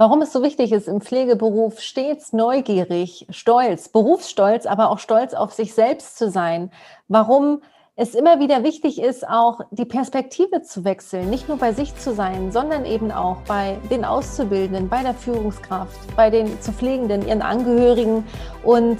Warum es so wichtig ist, im Pflegeberuf stets neugierig, stolz, Berufsstolz, aber auch stolz auf sich selbst zu sein. Warum es immer wieder wichtig ist, auch die Perspektive zu wechseln, nicht nur bei sich zu sein, sondern eben auch bei den Auszubildenden, bei der Führungskraft, bei den zu Pflegenden, ihren Angehörigen und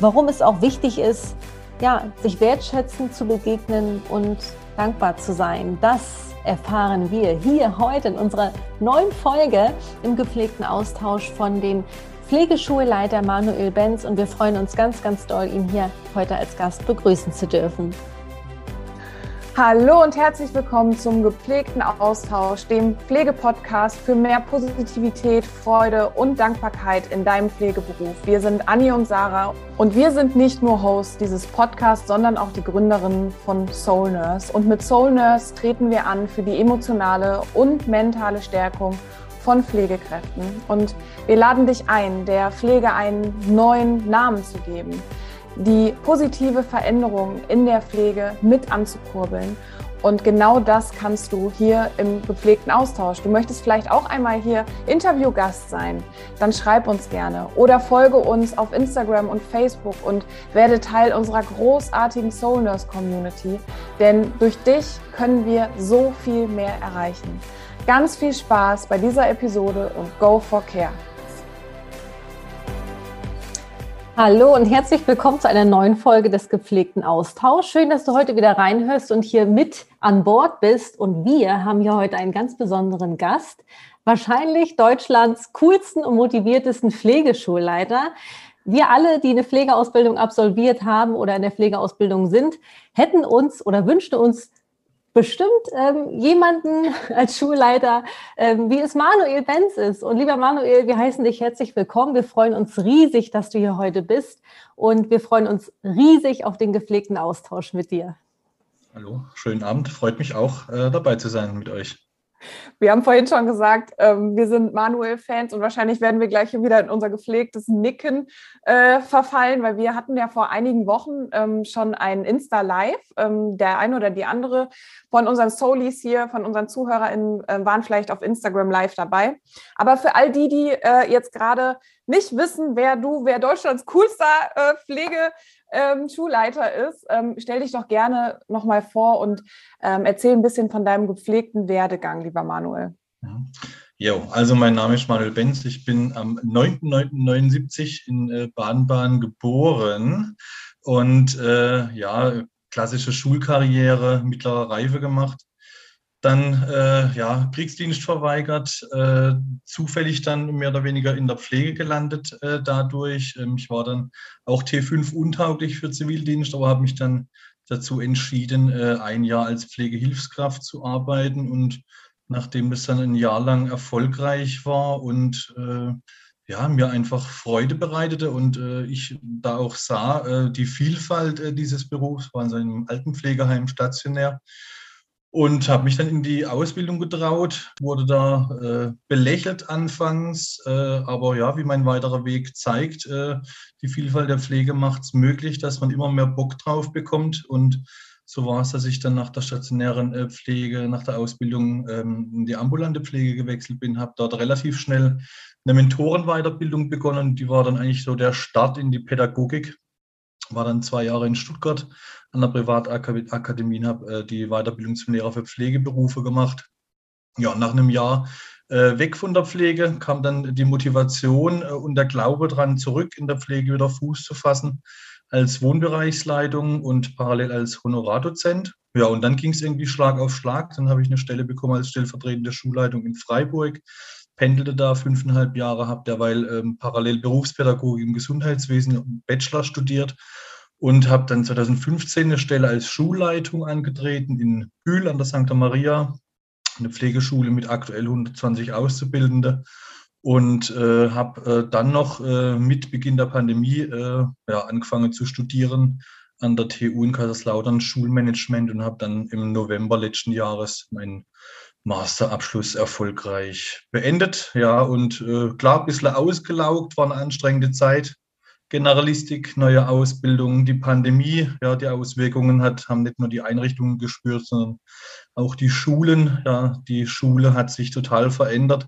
warum es auch wichtig ist, ja, sich wertschätzend zu begegnen und dankbar zu sein. Das erfahren wir hier heute in unserer neuen Folge im gepflegten Austausch von dem Pflegeschulleiter Manuel Benz und wir freuen uns ganz, ganz doll, ihn hier heute als Gast begrüßen zu dürfen. Hallo und herzlich willkommen zum gepflegten Austausch, dem Pflegepodcast für mehr Positivität, Freude und Dankbarkeit in deinem Pflegeberuf. Wir sind Anni und Sarah und wir sind nicht nur Host dieses Podcasts, sondern auch die Gründerinnen von Soul Nurse. Und mit Soul Nurse treten wir an für die emotionale und mentale Stärkung von Pflegekräften. Und wir laden dich ein, der Pflege einen neuen Namen zu geben die positive Veränderung in der Pflege mit anzukurbeln. Und genau das kannst du hier im gepflegten Austausch. Du möchtest vielleicht auch einmal hier Interviewgast sein, dann schreib uns gerne oder folge uns auf Instagram und Facebook und werde Teil unserer großartigen Soul Nurse Community, denn durch dich können wir so viel mehr erreichen. Ganz viel Spaß bei dieser Episode und go for care. Hallo und herzlich willkommen zu einer neuen Folge des gepflegten Austauschs. Schön, dass du heute wieder reinhörst und hier mit an Bord bist. Und wir haben hier heute einen ganz besonderen Gast, wahrscheinlich Deutschlands coolsten und motiviertesten Pflegeschulleiter. Wir alle, die eine Pflegeausbildung absolviert haben oder in der Pflegeausbildung sind, hätten uns oder wünschten uns bestimmt ähm, jemanden als Schulleiter, ähm, wie es Manuel Benz ist. Und lieber Manuel, wir heißen dich herzlich willkommen. Wir freuen uns riesig, dass du hier heute bist. Und wir freuen uns riesig auf den gepflegten Austausch mit dir. Hallo, schönen Abend. Freut mich auch, äh, dabei zu sein mit euch. Wir haben vorhin schon gesagt, ähm, wir sind Manuel-Fans und wahrscheinlich werden wir gleich wieder in unser gepflegtes Nicken äh, verfallen, weil wir hatten ja vor einigen Wochen ähm, schon ein Insta-Live. Ähm, der eine oder die andere von unseren Solis hier, von unseren ZuhörerInnen äh, waren vielleicht auf Instagram Live dabei. Aber für all die, die äh, jetzt gerade nicht wissen, wer du, wer Deutschlands coolster Pflege ähm, Schulleiter ist. Ähm, stell dich doch gerne nochmal vor und ähm, erzähl ein bisschen von deinem gepflegten Werdegang, lieber Manuel. Jo, also mein Name ist Manuel Benz. Ich bin am 9.9.79 in äh, Baden-Baden geboren und äh, ja, klassische Schulkarriere, mittlere Reife gemacht dann äh, ja, Kriegsdienst verweigert, äh, zufällig dann mehr oder weniger in der Pflege gelandet äh, dadurch. Ähm, ich war dann auch T5 untauglich für Zivildienst, aber habe mich dann dazu entschieden, äh, ein Jahr als Pflegehilfskraft zu arbeiten. Und nachdem das dann ein Jahr lang erfolgreich war und äh, ja, mir einfach Freude bereitete und äh, ich da auch sah, die Vielfalt dieses Berufs, war in so einem Altenpflegeheim stationär, und habe mich dann in die Ausbildung getraut, wurde da äh, belächelt anfangs, äh, aber ja, wie mein weiterer Weg zeigt, äh, die Vielfalt der Pflege macht es möglich, dass man immer mehr Bock drauf bekommt und so war es, dass ich dann nach der stationären äh, Pflege, nach der Ausbildung ähm, in die ambulante Pflege gewechselt bin, habe dort relativ schnell eine Mentorenweiterbildung begonnen. Die war dann eigentlich so der Start in die Pädagogik. War dann zwei Jahre in Stuttgart an der Privatakademie, habe äh, die Weiterbildung zum Lehrer für Pflegeberufe gemacht. Ja, nach einem Jahr äh, weg von der Pflege kam dann die Motivation äh, und der Glaube daran zurück, in der Pflege wieder Fuß zu fassen, als Wohnbereichsleitung und parallel als Honorardozent. Ja, und dann ging es irgendwie Schlag auf Schlag. Dann habe ich eine Stelle bekommen als stellvertretende Schulleitung in Freiburg, pendelte da fünfeinhalb Jahre, habe derweil ähm, parallel Berufspädagogik im Gesundheitswesen Bachelor studiert und habe dann 2015 eine Stelle als Schulleitung angetreten in Bühl an der St. Maria, eine Pflegeschule mit aktuell 120 Auszubildende und äh, habe äh, dann noch äh, mit Beginn der Pandemie äh, ja, angefangen zu studieren an der TU in Kaiserslautern Schulmanagement und habe dann im November letzten Jahres meinen Masterabschluss erfolgreich beendet. Ja, und äh, klar, ein bisschen ausgelaugt, war eine anstrengende Zeit. Generalistik, neue Ausbildung, die Pandemie, ja, die Auswirkungen hat, haben nicht nur die Einrichtungen gespürt, sondern auch die Schulen. Ja, die Schule hat sich total verändert.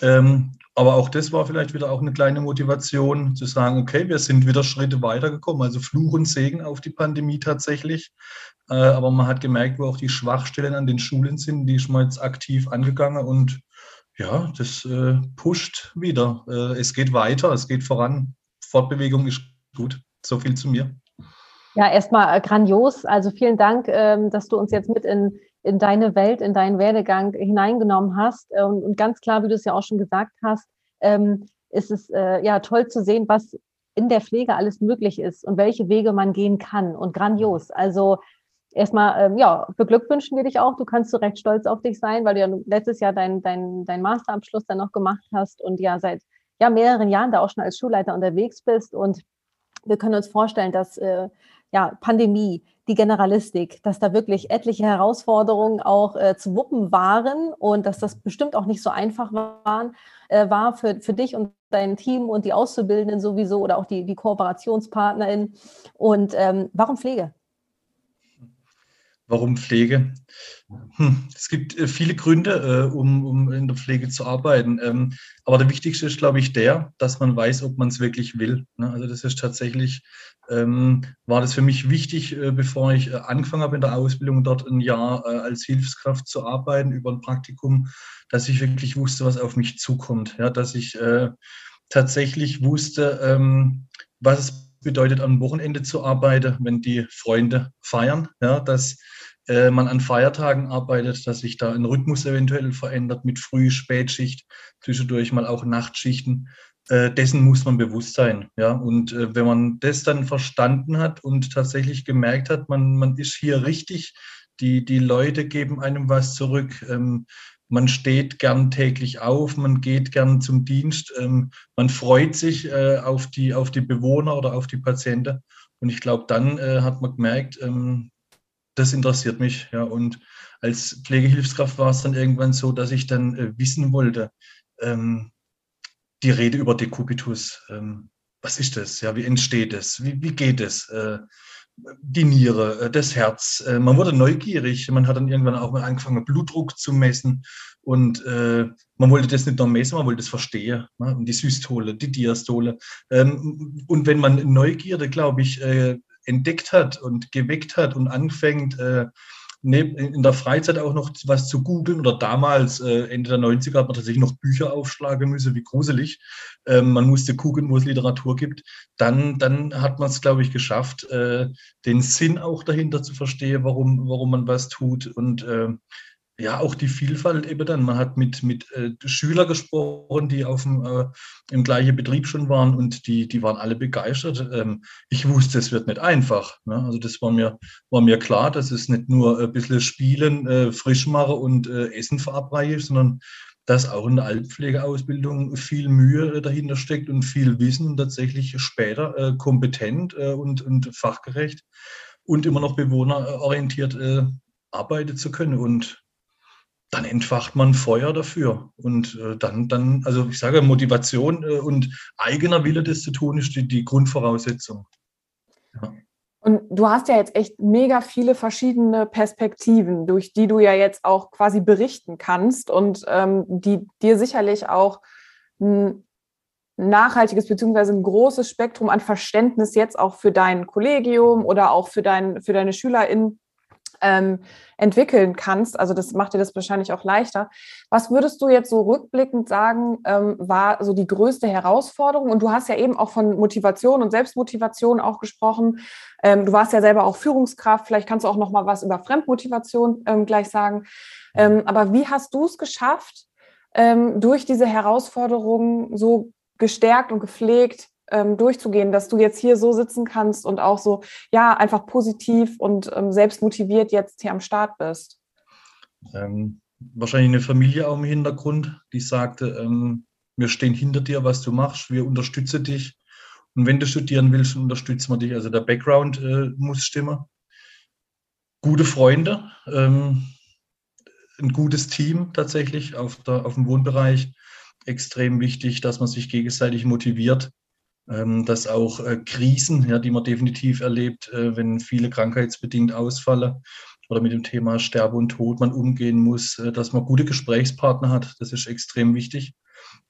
Ähm, aber auch das war vielleicht wieder auch eine kleine Motivation zu sagen, okay, wir sind wieder Schritte weitergekommen. Also Fluch und Segen auf die Pandemie tatsächlich. Äh, aber man hat gemerkt, wo auch die Schwachstellen an den Schulen sind, die ist man jetzt aktiv angegangen und ja, das äh, pusht wieder. Äh, es geht weiter, es geht voran. Fortbewegung ist gut. So viel zu mir. Ja, erstmal grandios. Also vielen Dank, ähm, dass du uns jetzt mit in in deine Welt, in deinen Werdegang hineingenommen hast. Äh, und, und ganz klar, wie du es ja auch schon gesagt hast, ähm, ist es äh, ja toll zu sehen, was in der Pflege alles möglich ist und welche Wege man gehen kann. Und grandios. Also erstmal, ähm, ja, beglückwünschen wir dich auch. Du kannst so recht stolz auf dich sein, weil du ja letztes Jahr deinen dein, dein Masterabschluss dann noch gemacht hast und ja seit ja, mehreren Jahren da auch schon als Schulleiter unterwegs bist. Und wir können uns vorstellen, dass äh, ja, Pandemie, die Generalistik, dass da wirklich etliche Herausforderungen auch äh, zu wuppen waren und dass das bestimmt auch nicht so einfach waren, äh, war für, für dich und dein Team und die Auszubildenden sowieso oder auch die, die KooperationspartnerInnen. Und ähm, warum Pflege? Warum Pflege? Hm, es gibt äh, viele Gründe, äh, um, um, in der Pflege zu arbeiten. Ähm, aber der wichtigste ist, glaube ich, der, dass man weiß, ob man es wirklich will. Ne? Also das ist tatsächlich, ähm, war das für mich wichtig, äh, bevor ich angefangen habe in der Ausbildung, dort ein Jahr als Hilfskraft zu arbeiten über ein Praktikum, dass ich wirklich wusste, was auf mich zukommt. Ja, dass ich tatsächlich wusste, ähm, was es bedeutet, am Wochenende zu arbeiten, wenn die Freunde feiern, ja, dass äh, man an Feiertagen arbeitet, dass sich da ein Rhythmus eventuell verändert mit Früh-, Spätschicht, zwischendurch mal auch Nachtschichten. Äh, dessen muss man bewusst sein. Ja? Und äh, wenn man das dann verstanden hat und tatsächlich gemerkt hat, man, man ist hier richtig, die, die Leute geben einem was zurück, ähm, man steht gern täglich auf, man geht gern zum Dienst, ähm, man freut sich äh, auf, die, auf die Bewohner oder auf die Patienten. Und ich glaube, dann äh, hat man gemerkt, ähm, das interessiert mich. Ja. Und als Pflegehilfskraft war es dann irgendwann so, dass ich dann äh, wissen wollte, ähm, die Rede über Dekubitus, ähm, was ist das? Ja, wie entsteht es? Wie, wie geht es? Die Niere, äh, das Herz. Äh, man wurde neugierig. Man hat dann irgendwann auch mal angefangen, Blutdruck zu messen. Und äh, man wollte das nicht nur messen, man wollte das verstehen. Ne? Die Systole, die Diastole. Ähm, und wenn man Neugierde, glaube ich, äh, entdeckt hat und geweckt hat und anfängt, äh, in der Freizeit auch noch was zu googeln oder damals, äh, Ende der 90er, hat man tatsächlich noch Bücher aufschlagen müssen, wie gruselig. Ähm, man musste gucken, wo es Literatur gibt. Dann, dann hat man es, glaube ich, geschafft, äh, den Sinn auch dahinter zu verstehen, warum, warum man was tut. Und äh, ja, auch die Vielfalt eben dann. Man hat mit, mit äh, Schülern gesprochen, die auf dem, äh, im gleichen Betrieb schon waren und die, die waren alle begeistert. Ähm, ich wusste, es wird nicht einfach. Ne? Also das war mir, war mir klar, dass es nicht nur ein bisschen Spielen, äh, frisch machen und äh, Essen verabreiche, sondern dass auch in der Altenpflegeausbildung viel Mühe dahinter steckt und viel Wissen und tatsächlich später äh, kompetent äh, und, und fachgerecht und immer noch bewohnerorientiert äh, arbeiten zu können. Und dann entfacht man Feuer dafür. Und äh, dann, dann, also ich sage, Motivation äh, und eigener Wille, das zu tun, ist die, die Grundvoraussetzung. Ja. Und du hast ja jetzt echt mega viele verschiedene Perspektiven, durch die du ja jetzt auch quasi berichten kannst und ähm, die dir sicherlich auch ein nachhaltiges beziehungsweise ein großes Spektrum an Verständnis jetzt auch für dein Kollegium oder auch für, dein, für deine SchülerInnen ähm, entwickeln kannst. Also das macht dir das wahrscheinlich auch leichter. Was würdest du jetzt so rückblickend sagen, ähm, war so die größte Herausforderung? Und du hast ja eben auch von Motivation und Selbstmotivation auch gesprochen. Ähm, du warst ja selber auch Führungskraft. Vielleicht kannst du auch noch mal was über Fremdmotivation ähm, gleich sagen. Ähm, aber wie hast du es geschafft, ähm, durch diese Herausforderungen so gestärkt und gepflegt ähm, durchzugehen, dass du jetzt hier so sitzen kannst und auch so, ja, einfach positiv und ähm, selbst motiviert jetzt hier am Start bist? Ähm, wahrscheinlich eine Familie auch im Hintergrund, die sagte, ähm, wir stehen hinter dir, was du machst, wir unterstützen dich. Und wenn du studieren willst, unterstützen wir dich. Also der Background äh, muss stimmen. Gute Freunde, ähm, ein gutes Team tatsächlich auf, der, auf dem Wohnbereich. Extrem wichtig, dass man sich gegenseitig motiviert dass auch äh, Krisen, ja, die man definitiv erlebt, äh, wenn viele krankheitsbedingt ausfallen oder mit dem Thema Sterbe und Tod man umgehen muss, äh, dass man gute Gesprächspartner hat. Das ist extrem wichtig.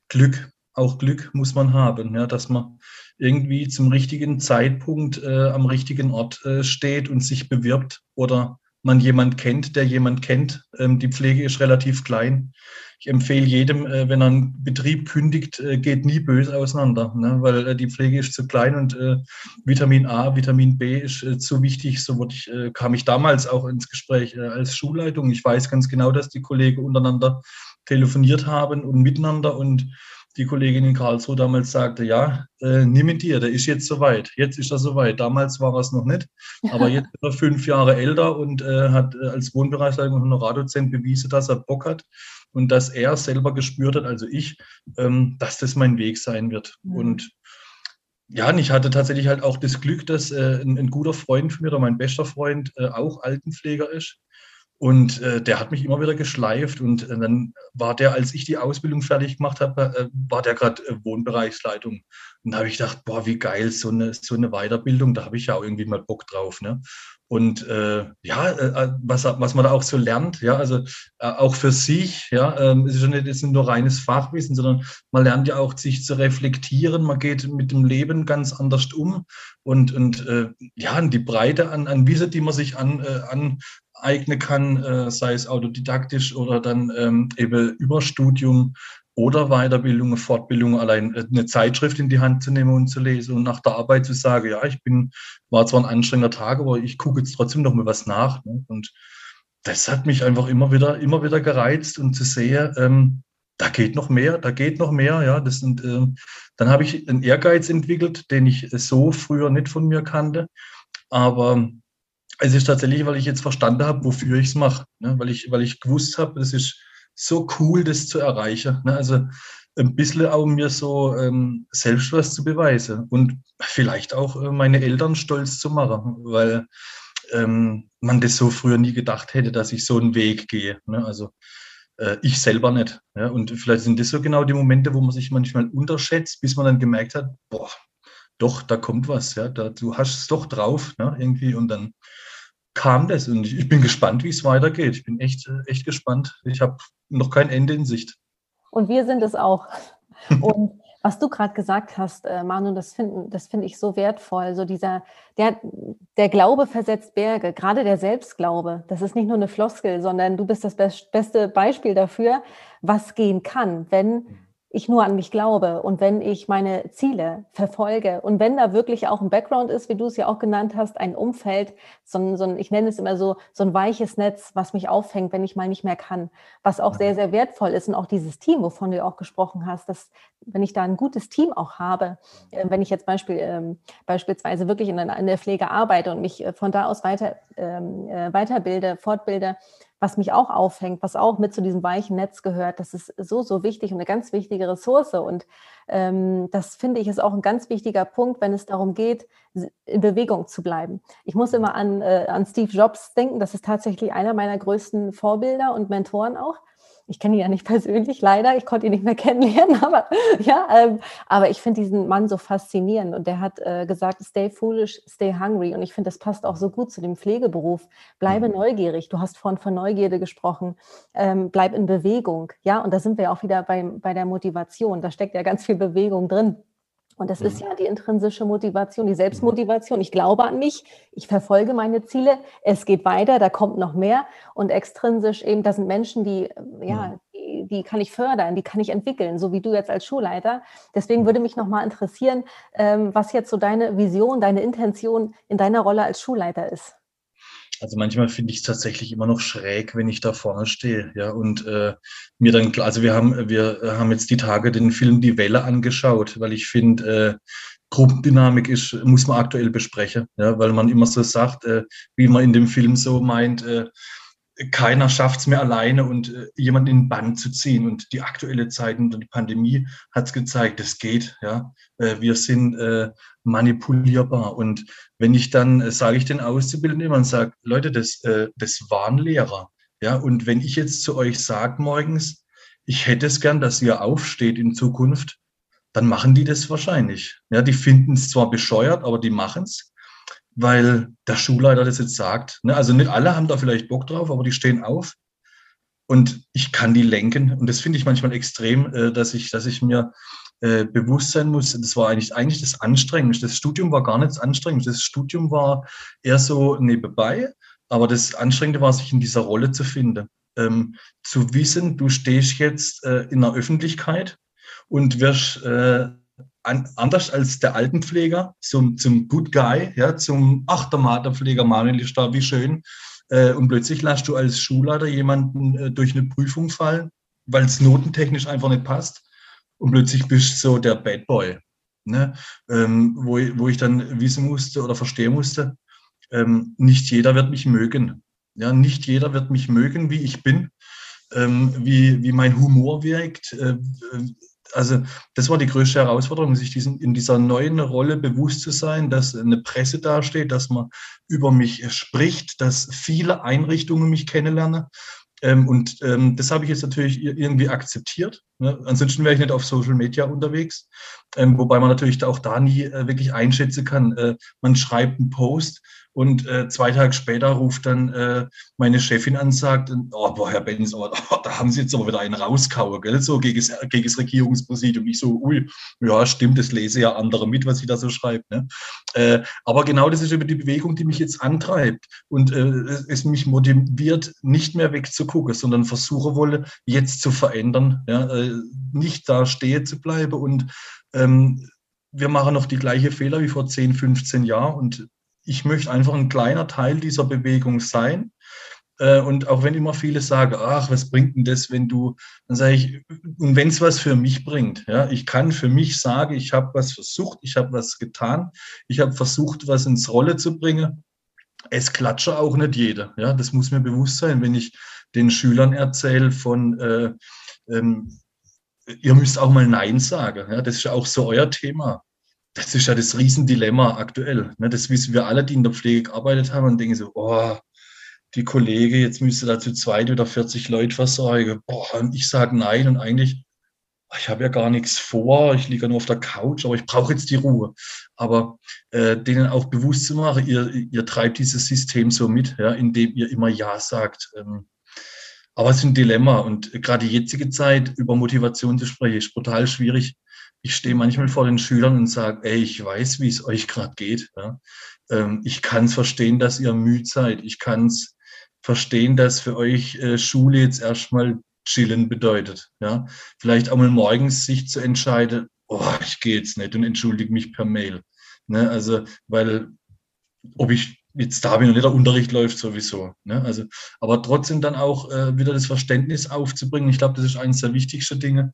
Glück auch Glück muss man haben, ja, dass man irgendwie zum richtigen Zeitpunkt äh, am richtigen Ort äh, steht und sich bewirbt oder man jemand kennt, der jemand kennt. Ähm, die Pflege ist relativ klein. Ich empfehle jedem, äh, wenn er einen Betrieb kündigt, äh, geht nie böse auseinander, ne? weil äh, die Pflege ist zu klein und Vitamin A, Vitamin B ist zu wichtig. So wurde ich, kam ich damals auch ins Gespräch als Schulleitung. Ich weiß ganz genau, dass die Kollegen untereinander telefoniert haben und miteinander und die Kollegin in Karlsruhe damals sagte, ja, äh, nimm ihn dir, der ist jetzt soweit. Jetzt ist er soweit. Damals war er es noch nicht, aber jetzt ist er fünf Jahre älter und äh, hat äh, als Wohnbereichsleitung und Honorardozent bewiesen, dass er Bock hat und dass er selber gespürt hat, also ich, ähm, dass das mein Weg sein wird. Mhm. Und ja, und ich hatte tatsächlich halt auch das Glück, dass äh, ein, ein, guter Freund von mir oder mein bester Freund äh, auch Altenpfleger ist. Und äh, der hat mich immer wieder geschleift. Und äh, dann war der, als ich die Ausbildung fertig gemacht habe, äh, war der gerade äh, Wohnbereichsleitung. Und da habe ich gedacht, boah, wie geil, so eine, so eine Weiterbildung, da habe ich ja auch irgendwie mal Bock drauf. Ne? Und äh, ja, äh, was, was man da auch so lernt, ja, also auch für sich, ja, ähm, es ist ja nicht, ist nur reines Fachwissen, sondern man lernt ja auch, sich zu reflektieren, man geht mit dem Leben ganz anders um und, und ja, die Breite an, an Wissen, die man sich an, an, aneignen kann, äh, sei es autodidaktisch oder dann ähm, eben über Studium oder Weiterbildung, Fortbildung, allein äh, eine Zeitschrift in die Hand zu nehmen und zu lesen und nach der Arbeit zu sagen, ja, ich bin, war zwar ein anstrengender Tag, aber ich gucke jetzt trotzdem noch mal was nach. Ne? Und das hat mich einfach immer wieder, immer wieder gereizt und zu sehen, ähm, da geht noch mehr, da geht noch mehr, ja. Das sind, äh, dann habe ich einen Ehrgeiz entwickelt, den ich so früher nicht von mir kannte. Aber es ist tatsächlich, weil ich jetzt verstanden habe, wofür ich es mache. Ne? Weil, ich, weil ich gewusst habe, es ist so cool, das zu erreichen. Ne? Also ein bisschen auch mir so ähm, selbst was zu beweisen und vielleicht auch äh, meine Eltern stolz zu machen, weil ähm, man das so früher nie gedacht hätte, dass ich so einen Weg gehe. Ne? Also äh, ich selber nicht. Ja? Und vielleicht sind das so genau die Momente, wo man sich manchmal unterschätzt, bis man dann gemerkt hat, boah, doch, da kommt was, ja, da, du hast es doch drauf, ne, irgendwie, und dann kam das und ich, ich bin gespannt, wie es weitergeht. Ich bin echt, echt gespannt. Ich habe noch kein Ende in Sicht. Und wir sind es auch. Und was du gerade gesagt hast, äh, Manu, das finde das find ich so wertvoll. So dieser, der, der Glaube versetzt Berge, gerade der Selbstglaube. Das ist nicht nur eine Floskel, sondern du bist das beste Beispiel dafür, was gehen kann, wenn ich nur an mich glaube und wenn ich meine Ziele verfolge und wenn da wirklich auch ein Background ist, wie du es ja auch genannt hast, ein Umfeld, so ein, so ein, ich nenne es immer so, so ein weiches Netz, was mich auffängt, wenn ich mal nicht mehr kann, was auch sehr, sehr wertvoll ist und auch dieses Team, wovon du auch gesprochen hast, dass wenn ich da ein gutes Team auch habe, äh, wenn ich jetzt Beispiel, ähm, beispielsweise wirklich in, in, der Pflege arbeite und mich äh, von da aus weiter, ähm, äh, weiterbilde, fortbilde, was mich auch aufhängt, was auch mit zu diesem weichen Netz gehört. Das ist so, so wichtig und eine ganz wichtige Ressource. Und ähm, das finde ich ist auch ein ganz wichtiger Punkt, wenn es darum geht, in Bewegung zu bleiben. Ich muss immer an, äh, an Steve Jobs denken. Das ist tatsächlich einer meiner größten Vorbilder und Mentoren auch ich kenne ihn ja nicht persönlich, leider, ich konnte ihn nicht mehr kennenlernen, aber ja, ähm, aber ich finde diesen Mann so faszinierend und der hat äh, gesagt, stay foolish, stay hungry und ich finde, das passt auch so gut zu dem Pflegeberuf. Bleibe mhm. neugierig, du hast vorhin von Neugierde gesprochen, ähm, bleib in Bewegung, ja, und da sind wir auch wieder bei, bei der Motivation, da steckt ja ganz viel Bewegung drin. Und das ist mhm. ja die intrinsische Motivation, die Selbstmotivation. Ich glaube an mich, ich verfolge meine Ziele, es geht weiter, da kommt noch mehr. Und extrinsisch eben, das sind Menschen, die, ja, mhm. die, die kann ich fördern, die kann ich entwickeln, so wie du jetzt als Schulleiter. Deswegen mhm. würde mich nochmal interessieren, ähm, was jetzt so deine Vision, deine Intention in deiner Rolle als Schulleiter ist. Also manchmal finde ich es tatsächlich immer noch schräg, wenn ich da vorne stehe. Ja, und äh, mir dann, also wir haben, wir haben jetzt die Tage den Film Die Welle angeschaut, weil ich finde, äh, Gruppendynamik ist, muss man aktuell besprechen, ja, weil man immer so sagt, äh, wie man in dem Film so meint, äh, keiner schafft es mehr alleine und äh, jemanden in den Bann zu ziehen. Und die aktuelle Zeit und die Pandemie hat es gezeigt, es geht. Ja, äh, wir sind äh, manipulierbar. Und wenn ich dann, äh, sage ich den Auszubildenden immer und sage, Leute, das, äh, das waren Lehrer. Ja, und wenn ich jetzt zu euch sage morgens, ich hätte es gern, dass ihr aufsteht in Zukunft, dann machen die das wahrscheinlich. Ja, die finden es zwar bescheuert, aber die machen es, weil der Schulleiter das jetzt sagt. Ne? Also nicht alle haben da vielleicht Bock drauf, aber die stehen auf und ich kann die lenken. Und das finde ich manchmal extrem, äh, dass ich, dass ich mir äh, bewusst sein muss, das war eigentlich, eigentlich das Anstrengende. Das Studium war gar nicht anstrengend. Das Studium war eher so nebenbei, aber das Anstrengende war, sich in dieser Rolle zu finden. Ähm, zu wissen, du stehst jetzt äh, in der Öffentlichkeit und wirst äh, an, anders als der Altenpfleger zum, zum Good Guy, ja, zum Ach, der Materpfleger Manuel ist da, wie schön. Äh, und plötzlich lässt du als Schulleiter jemanden äh, durch eine Prüfung fallen, weil es notentechnisch einfach nicht passt. Und plötzlich bist du so der Bad Boy. Ne? Ähm, wo, wo ich dann wissen musste oder verstehen musste, ähm, nicht jeder wird mich mögen. Ja, nicht jeder wird mich mögen, wie ich bin, ähm, wie, wie mein Humor wirkt. Äh, also das war die größte Herausforderung, sich diesen, in dieser neuen Rolle bewusst zu sein, dass eine Presse dasteht, dass man über mich spricht, dass viele Einrichtungen mich kennenlernen. Ähm, und ähm, das habe ich jetzt natürlich irgendwie akzeptiert. Ne? Ansonsten wäre ich nicht auf Social Media unterwegs, ähm, wobei man natürlich auch da nie äh, wirklich einschätzen kann. Äh, man schreibt einen Post und äh, zwei Tage später ruft dann äh, meine Chefin an und sagt, oh, boah, Herr Benz, oh, da haben Sie jetzt aber wieder einen rauskauen, gell? so gegen das, gegen das Regierungspräsidium. Ich so, ui, ja, stimmt, das lese ja andere mit, was sie da so schreibt. Ne? Äh, aber genau das ist über die Bewegung, die mich jetzt antreibt und äh, es mich motiviert, nicht mehr wegzugucken, sondern versuche wolle, jetzt zu verändern, ja? Nicht da stehen zu bleiben. Und ähm, wir machen noch die gleiche Fehler wie vor 10, 15 Jahren. Und ich möchte einfach ein kleiner Teil dieser Bewegung sein. Äh, und auch wenn immer viele sagen, ach, was bringt denn das, wenn du, dann sage ich, und wenn es was für mich bringt, ja, ich kann für mich sagen, ich habe was versucht, ich habe was getan, ich habe versucht, was ins Rolle zu bringen. Es klatsche auch nicht jeder, ja, das muss mir bewusst sein, wenn ich den Schülern erzähle von, äh, ähm, ihr müsst auch mal Nein sagen, ja, das ist ja auch so euer Thema das ist ja das Riesendilemma aktuell. Ne? Das wissen wir alle, die in der Pflege gearbeitet haben und denken so, oh, die Kollege, jetzt müsste da zu zweit oder 40 Leute versorgen. Boah, und ich sage nein und eigentlich, ich habe ja gar nichts vor, ich liege nur auf der Couch, aber ich brauche jetzt die Ruhe. Aber äh, denen auch bewusst zu machen, ihr, ihr treibt dieses System so mit, ja, indem ihr immer Ja sagt. Ähm, aber es ist ein Dilemma und gerade die jetzige Zeit über Motivation zu sprechen, ist brutal schwierig ich stehe manchmal vor den Schülern und sage, ey, ich weiß, wie es euch gerade geht. Ja. Ähm, ich kann es verstehen, dass ihr müde seid. Ich kann es verstehen, dass für euch äh, Schule jetzt erstmal chillen bedeutet. Ja. Vielleicht auch mal morgens sich zu entscheiden, oh, ich gehe jetzt nicht und entschuldige mich per Mail. Ne, also, weil ob ich jetzt da bin und nicht der Unterricht läuft sowieso. Ne? Also, aber trotzdem dann auch äh, wieder das Verständnis aufzubringen. Ich glaube, das ist eines der wichtigsten Dinge,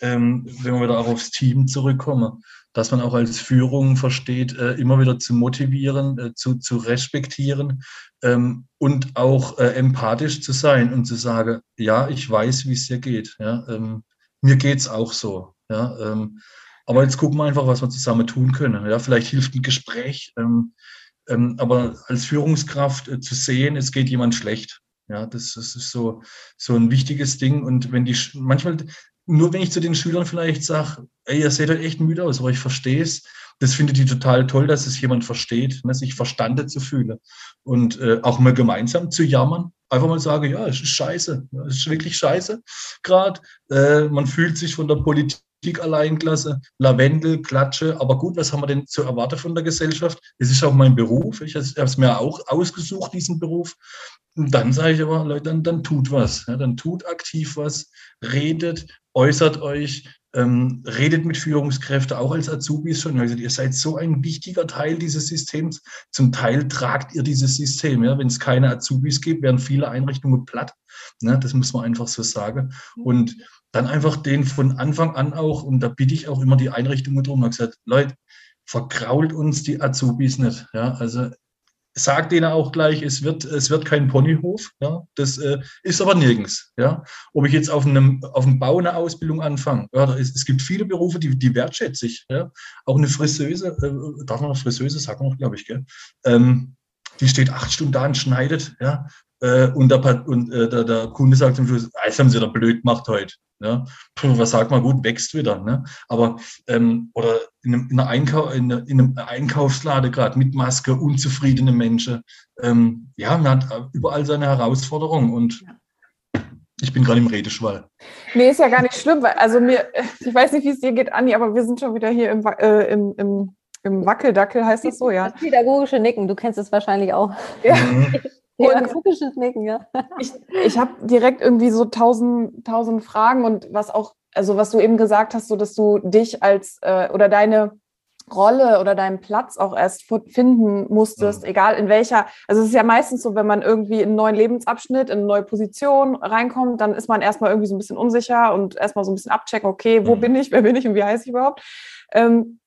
ähm, wenn wir wieder auch aufs Team zurückkommen, dass man auch als Führung versteht, äh, immer wieder zu motivieren, äh, zu, zu respektieren ähm, und auch äh, empathisch zu sein und zu sagen, ja, ich weiß, wie es dir geht. Ja? Ähm, mir geht es auch so. Ja? Ähm, aber jetzt gucken wir einfach, was wir zusammen tun können. Ja? Vielleicht hilft ein Gespräch. Ähm, aber als Führungskraft äh, zu sehen, es geht jemand schlecht. Ja, das, das, ist so, so ein wichtiges Ding. Und wenn die, manchmal, nur wenn ich zu den Schülern vielleicht sage, ey, ihr seht halt echt müde aus, aber ich verstehe es, das findet die total toll, dass es jemand versteht, ne, sich verstanden zu fühlen. Und äh, auch mal gemeinsam zu jammern, einfach mal sagen, ja, es ist scheiße, es ist wirklich scheiße gerade. Äh, man fühlt sich von der Politik Alleinklasse, Lavendel, Klatsche. Aber gut, was haben wir denn zu erwarten von der Gesellschaft? Es ist auch mein Beruf. Ich habe es mir auch ausgesucht, diesen Beruf. Und dann sage ich aber, Leute, dann, dann tut was. Ja, dann tut aktiv was, redet, äußert euch, ähm, redet mit Führungskräften, auch als Azubis schon. Gesagt, ihr seid so ein wichtiger Teil dieses Systems. Zum Teil tragt ihr dieses System. Ja? Wenn es keine Azubis gibt, wären viele Einrichtungen platt. Ne? Das muss man einfach so sagen. Und dann einfach den von Anfang an auch, und da bitte ich auch immer die Einrichtungen drum, gesagt, Leute, verkrault uns die Azubis nicht. Ja? Also sagt denen auch gleich, es wird, es wird kein Ponyhof. Ja? Das äh, ist aber nirgends. Ja? Ob ich jetzt auf einem, auf dem Bau eine Ausbildung anfange. Ja, es, es gibt viele Berufe, die, die wertschätze ich. Ja? Auch eine Friseuse, äh, darf man noch Friseuse sagen, glaube ich, gell? Ähm, die steht acht Stunden da und schneidet. Ja? Äh, und der, und, äh, der, der Kunde sagt zum Schluss, das haben sie da blöd gemacht heute. Ja, was sagt man gut, wächst wieder. Ne? Aber ähm, oder in einem, in, einer Einkau in, einem Einkaufslade gerade mit Maske, unzufriedene Menschen. Ähm, ja, man hat überall seine Herausforderungen und Ich bin gerade im Redeschwall. Nee, ist ja gar nicht schlimm, weil, also mir, ich weiß nicht, wie es dir geht, Anni, aber wir sind schon wieder hier im, äh, im, im, im Wackeldackel, heißt das so, ja? Das pädagogische Nicken, du kennst es wahrscheinlich auch. Ja. Mhm. Pädagogisches Nicken, ja. Ich, ich habe direkt irgendwie so tausend, tausend Fragen und was auch, also was du eben gesagt hast, so dass du dich als äh, oder deine Rolle oder deinen Platz auch erst finden musstest, mhm. egal in welcher. Also es ist ja meistens so, wenn man irgendwie in einen neuen Lebensabschnitt, in eine neue Position reinkommt, dann ist man erstmal irgendwie so ein bisschen unsicher und erstmal so ein bisschen abchecken, okay, wo mhm. bin ich, wer bin ich und wie heiße ich überhaupt? Ähm,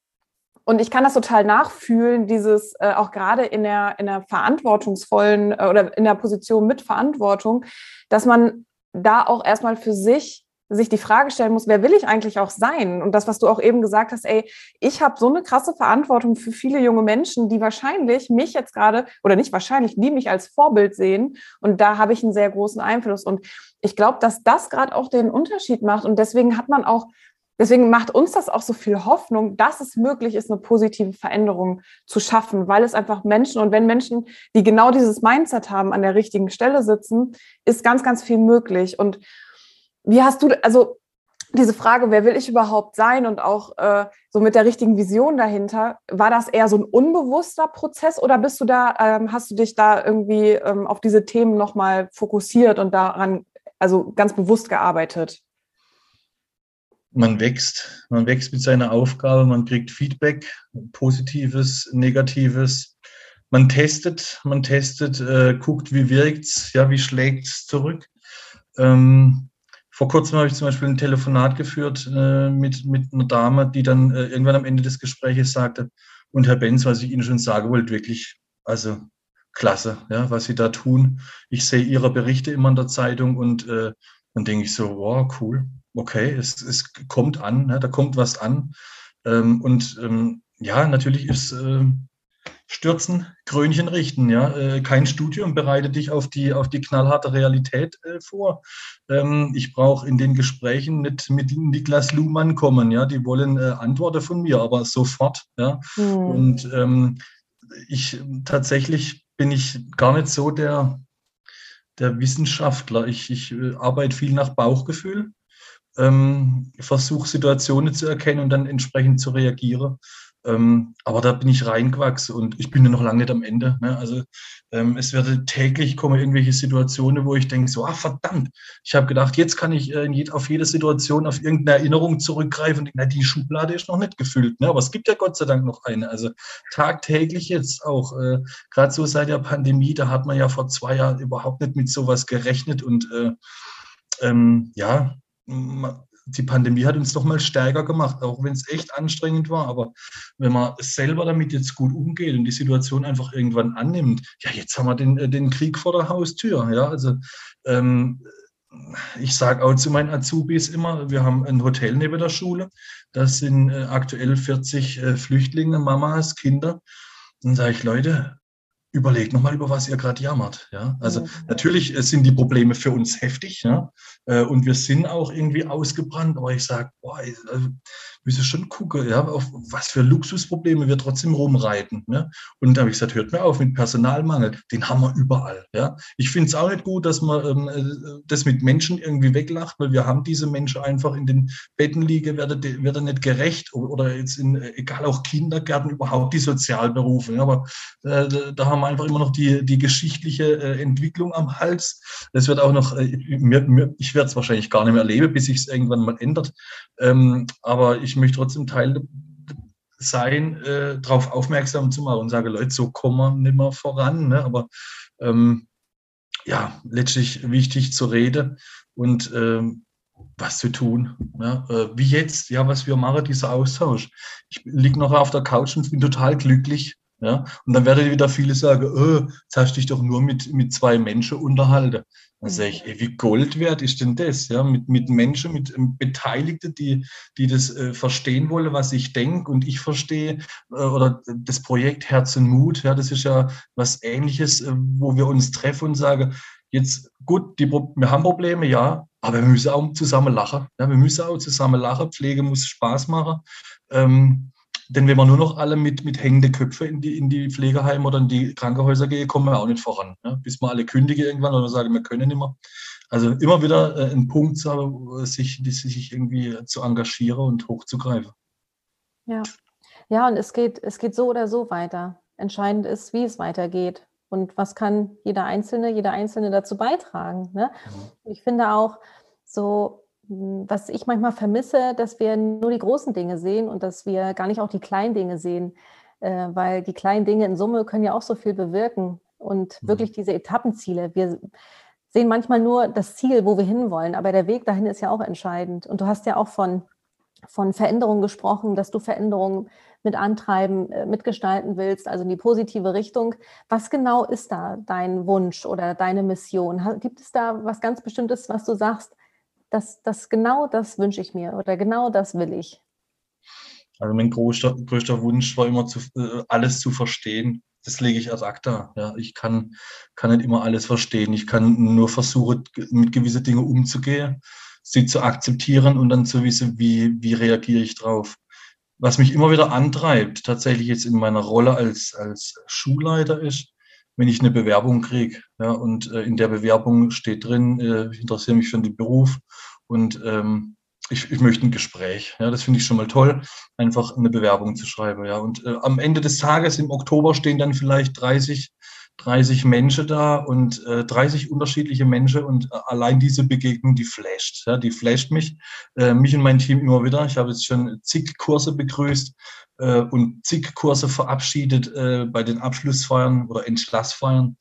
und ich kann das total nachfühlen, dieses äh, auch gerade in der, in der verantwortungsvollen äh, oder in der Position mit Verantwortung, dass man da auch erstmal für sich sich die Frage stellen muss, wer will ich eigentlich auch sein? Und das, was du auch eben gesagt hast, ey, ich habe so eine krasse Verantwortung für viele junge Menschen, die wahrscheinlich mich jetzt gerade, oder nicht wahrscheinlich, die mich als Vorbild sehen. Und da habe ich einen sehr großen Einfluss. Und ich glaube, dass das gerade auch den Unterschied macht. Und deswegen hat man auch, deswegen macht uns das auch so viel Hoffnung, dass es möglich ist, eine positive Veränderung zu schaffen, weil es einfach Menschen und wenn Menschen, die genau dieses Mindset haben, an der richtigen Stelle sitzen, ist ganz, ganz viel möglich. Und wie hast du, also diese Frage, wer will ich überhaupt sein und auch äh, so mit der richtigen Vision dahinter, war das eher so ein unbewusster Prozess oder bist du da, ähm, hast du dich da irgendwie ähm, auf diese Themen nochmal fokussiert und daran, also ganz bewusst gearbeitet? Man wächst, man wächst mit seiner Aufgabe, man kriegt Feedback, positives, negatives. Man testet, man testet, äh, guckt, wie wirkt's, ja, wie schlägt's zurück. Ähm, vor kurzem habe ich zum Beispiel ein Telefonat geführt äh, mit, mit einer Dame, die dann äh, irgendwann am Ende des Gesprächs sagte, und Herr Benz, was ich Ihnen schon sagen wollte, wirklich, also klasse, ja, was Sie da tun. Ich sehe Ihre Berichte immer in der Zeitung und äh, dann denke ich so, wow, cool, okay, es, es kommt an, ne, da kommt was an. Ähm, und ähm, ja, natürlich ist äh, stürzen, Krönchen richten. Ja? Äh, kein Studium bereitet dich auf die, auf die knallharte Realität äh, vor. Ähm, ich brauche in den Gesprächen nicht mit Niklas Luhmann kommen. Ja? Die wollen äh, Antworten von mir, aber sofort. Ja? Mhm. Und ähm, ich tatsächlich bin ich gar nicht so der, der Wissenschaftler. Ich, ich äh, arbeite viel nach Bauchgefühl. Ähm, versuche Situationen zu erkennen und dann entsprechend zu reagieren. Ähm, aber da bin ich reingewachsen und ich bin ja noch lange nicht am Ende. Ne? Also ähm, es werde täglich kommen irgendwelche Situationen, wo ich denke, so, ah verdammt, ich habe gedacht, jetzt kann ich äh, je, auf jede Situation, auf irgendeine Erinnerung zurückgreifen und denke, na, die Schublade ist noch nicht gefüllt. Ne? Aber es gibt ja Gott sei Dank noch eine. Also tagtäglich jetzt auch, äh, gerade so seit der Pandemie, da hat man ja vor zwei Jahren überhaupt nicht mit sowas gerechnet und äh, ähm, ja, die Pandemie hat uns noch mal stärker gemacht, auch wenn es echt anstrengend war. Aber wenn man selber damit jetzt gut umgeht und die Situation einfach irgendwann annimmt, ja, jetzt haben wir den, äh, den Krieg vor der Haustür. Ja, also ähm, ich sage auch zu meinen Azubis immer, wir haben ein Hotel neben der Schule. Das sind äh, aktuell 40 äh, Flüchtlinge, Mamas, Kinder. Dann sage ich, Leute, überlegt nochmal, über was ihr gerade jammert. Ja? Also mhm. natürlich äh, sind die Probleme für uns heftig ja? Äh, und wir sind auch irgendwie ausgebrannt, aber ich sage, boah, müssen schon gucken, ja, auf was für Luxusprobleme wir trotzdem rumreiten. Ne? Und da habe ich gesagt, hört mir auf mit Personalmangel, den haben wir überall. Ja? Ich finde es auch nicht gut, dass man ähm, äh, das mit Menschen irgendwie weglacht, weil wir haben diese Menschen einfach in den Betten liegen, werden, werden nicht gerecht oder jetzt in, egal auch Kindergärten, überhaupt die Sozialberufe. Ja? Aber äh, da haben wir einfach immer noch die, die geschichtliche äh, Entwicklung am Hals. Das wird auch noch, äh, mir, mir, ich werde es wahrscheinlich gar nicht mehr erleben, bis sich es irgendwann mal ändert. Ähm, aber ich möchte trotzdem Teil sein, äh, darauf aufmerksam zu machen und sage, Leute, so kommen wir nicht mehr voran. Ne? Aber ähm, ja, letztlich wichtig zu reden und ähm, was zu tun. Ja? Äh, wie jetzt, ja, was wir machen, dieser Austausch. Ich liege noch auf der Couch und bin total glücklich, ja? Und dann werden wieder viele sagen, oh, jetzt hast du dich doch nur mit, mit zwei Menschen unterhalten. Dann sage ich, ey, wie Gold wert ist denn das? Ja? Mit, mit Menschen, mit ähm, Beteiligten, die, die das äh, verstehen wollen, was ich denke und ich verstehe. Äh, oder das Projekt Herz und Mut, ja, das ist ja was ähnliches, äh, wo wir uns treffen und sagen, jetzt gut, die, wir haben Probleme, ja, aber wir müssen auch zusammen lachen. Ja, wir müssen auch zusammen lachen. Pflege muss Spaß machen. Ähm, denn wenn wir nur noch alle mit, mit hängenden Köpfen in die, in die Pflegeheime oder in die Krankenhäuser gehen, kommen wir auch nicht voran. Ne? Bis wir alle kündigen irgendwann oder sagen, wir können nicht mehr. Also immer wieder äh, ein Punkt zu haben, sich, sich irgendwie zu engagieren und hochzugreifen. Ja. Ja, und es geht, es geht so oder so weiter. Entscheidend ist, wie es weitergeht. Und was kann jeder Einzelne, jeder Einzelne dazu beitragen? Ne? Mhm. Ich finde auch so, was ich manchmal vermisse, dass wir nur die großen Dinge sehen und dass wir gar nicht auch die kleinen Dinge sehen, äh, weil die kleinen Dinge in Summe können ja auch so viel bewirken und mhm. wirklich diese Etappenziele. Wir sehen manchmal nur das Ziel, wo wir hinwollen, aber der Weg dahin ist ja auch entscheidend. Und du hast ja auch von, von Veränderungen gesprochen, dass du Veränderungen mit antreiben, äh, mitgestalten willst, also in die positive Richtung. Was genau ist da dein Wunsch oder deine Mission? Gibt es da was ganz Bestimmtes, was du sagst, dass das genau das wünsche ich mir oder genau das will ich? Also mein größter, größter Wunsch war immer, zu, äh, alles zu verstehen. Das lege ich ad acta. Ja, ich kann, kann nicht immer alles verstehen. Ich kann nur versuchen, mit gewissen Dingen umzugehen, sie zu akzeptieren und dann zu wissen, wie, wie reagiere ich drauf was mich immer wieder antreibt, tatsächlich jetzt in meiner Rolle als, als Schulleiter ist, wenn ich eine Bewerbung kriege. Ja, und äh, in der Bewerbung steht drin, äh, ich interessiere mich für den Beruf und ähm, ich, ich möchte ein Gespräch. Ja, das finde ich schon mal toll, einfach eine Bewerbung zu schreiben. Ja, und äh, am Ende des Tages im Oktober stehen dann vielleicht 30 30 Menschen da und äh, 30 unterschiedliche Menschen und äh, allein diese Begegnung, die flasht. Ja, die flasht mich, äh, mich und mein Team immer wieder. Ich habe jetzt schon zig Kurse begrüßt äh, und zig Kurse verabschiedet äh, bei den Abschlussfeiern oder Entschlassfeiern.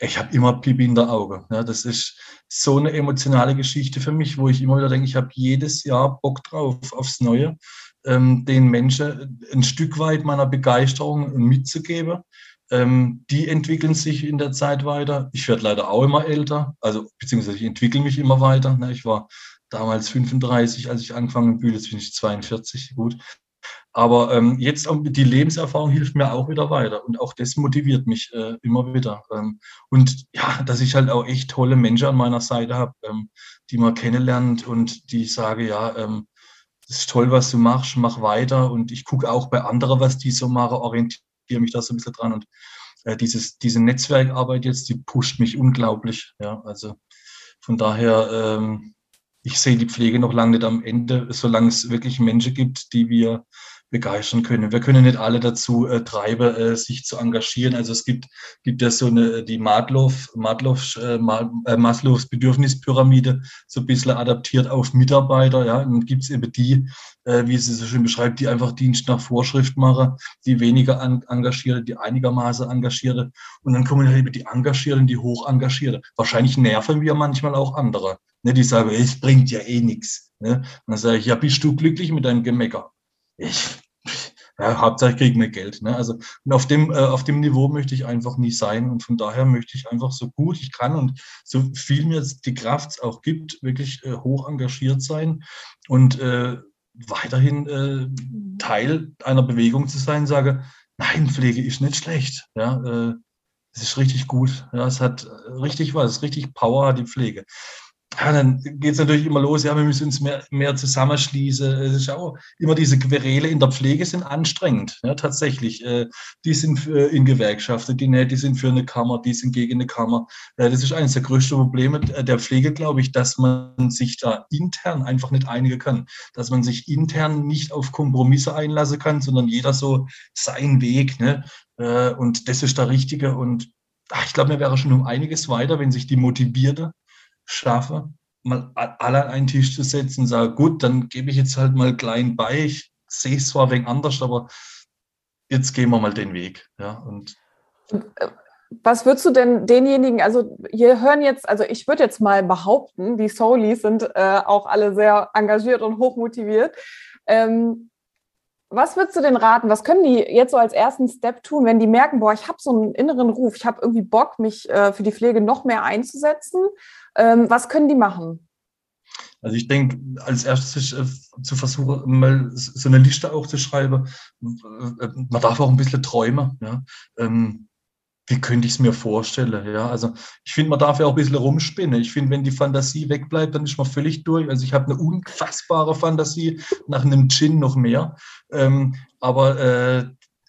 Ich habe immer Pipi in der Auge. Ja, das ist so eine emotionale Geschichte für mich, wo ich immer wieder denke, ich habe jedes Jahr Bock drauf, aufs Neue, ähm, den Menschen ein Stück weit meiner Begeisterung mitzugeben ähm, die entwickeln sich in der Zeit weiter. Ich werde leider auch immer älter, also beziehungsweise ich entwickle mich immer weiter. Ne? Ich war damals 35, als ich angefangen habe, jetzt bin ich 42, gut. Aber ähm, jetzt die Lebenserfahrung hilft mir auch wieder weiter und auch das motiviert mich äh, immer wieder. Ähm, und ja, dass ich halt auch echt tolle Menschen an meiner Seite habe, ähm, die man kennenlernt und die sage, ja, ähm, das ist toll, was du machst, mach weiter. Und ich gucke auch bei anderen, was die so machen, orientiere orientiere mich da so ein bisschen dran. Und äh, dieses, diese Netzwerkarbeit jetzt, die pusht mich unglaublich. Ja, also von daher, ähm, ich sehe die Pflege noch lange nicht am Ende, solange es wirklich Menschen gibt, die wir begeistern können. Wir können nicht alle dazu äh, treiben, äh, sich zu engagieren. Also es gibt, gibt ja so eine, die Maslow, Maslow, äh, äh, Maslows Bedürfnispyramide, so ein bisschen adaptiert auf Mitarbeiter. Ja, und dann gibt es eben die, äh, wie sie so schön beschreibt, die einfach Dienst nach Vorschrift machen, die weniger an, engagierte, die einigermaßen engagierte. Und dann kommen eben die Engagierten, die hoch engagierte. Wahrscheinlich nerven wir manchmal auch andere. Ne, die sagen, es bringt ja eh nichts. Ne? Dann sage ich, ja, bist du glücklich mit deinem Gemecker? ich, ja, Hauptsache kriege mir Geld. Ne? Also auf dem, äh, auf dem Niveau möchte ich einfach nie sein. Und von daher möchte ich einfach so gut ich kann und so viel mir die Kraft auch gibt, wirklich äh, hoch engagiert sein und äh, weiterhin äh, Teil einer Bewegung zu sein, sage, nein, Pflege ist nicht schlecht. Ja, äh, es ist richtig gut. Ja, es hat richtig was, richtig Power, die Pflege ja, dann geht es natürlich immer los, ja, wir müssen uns mehr, mehr zusammenschließen. Es ist auch immer diese Querele in der Pflege sind anstrengend, ja, tatsächlich. Äh, die sind in Gewerkschaften, die nicht, die sind für eine Kammer, die sind gegen eine Kammer. Äh, das ist eines der größten Probleme der Pflege, glaube ich, dass man sich da intern einfach nicht einigen kann, dass man sich intern nicht auf Kompromisse einlassen kann, sondern jeder so seinen Weg. Ne? Äh, und das ist der Richtige. Und ach, ich glaube, mir wäre schon um einiges weiter, wenn sich die motivierte schaffe, mal alle an einen Tisch zu setzen und sage, gut, dann gebe ich jetzt halt mal klein bei. Ich sehe es zwar wegen anders, aber jetzt gehen wir mal den Weg. Ja, und äh, was würdest du denn denjenigen, also hier hören jetzt, also ich würde jetzt mal behaupten, die Soulies sind äh, auch alle sehr engagiert und hochmotiviert. Ähm, was würdest du denn raten? Was können die jetzt so als ersten Step tun, wenn die merken, boah, ich habe so einen inneren Ruf, ich habe irgendwie Bock, mich äh, für die Pflege noch mehr einzusetzen? Ähm, was können die machen? Also ich denke, als erstes äh, zu versuchen, mal so eine Liste auch zu schreiben. Man darf auch ein bisschen träumen. Ja. Ähm, wie könnte ich es mir vorstellen? Ja, also ich finde, man darf ja auch ein bisschen rumspinnen. Ich finde, wenn die Fantasie wegbleibt, dann ist man völlig durch. Also ich habe eine unfassbare Fantasie, nach einem Gin noch mehr. Ähm, aber äh,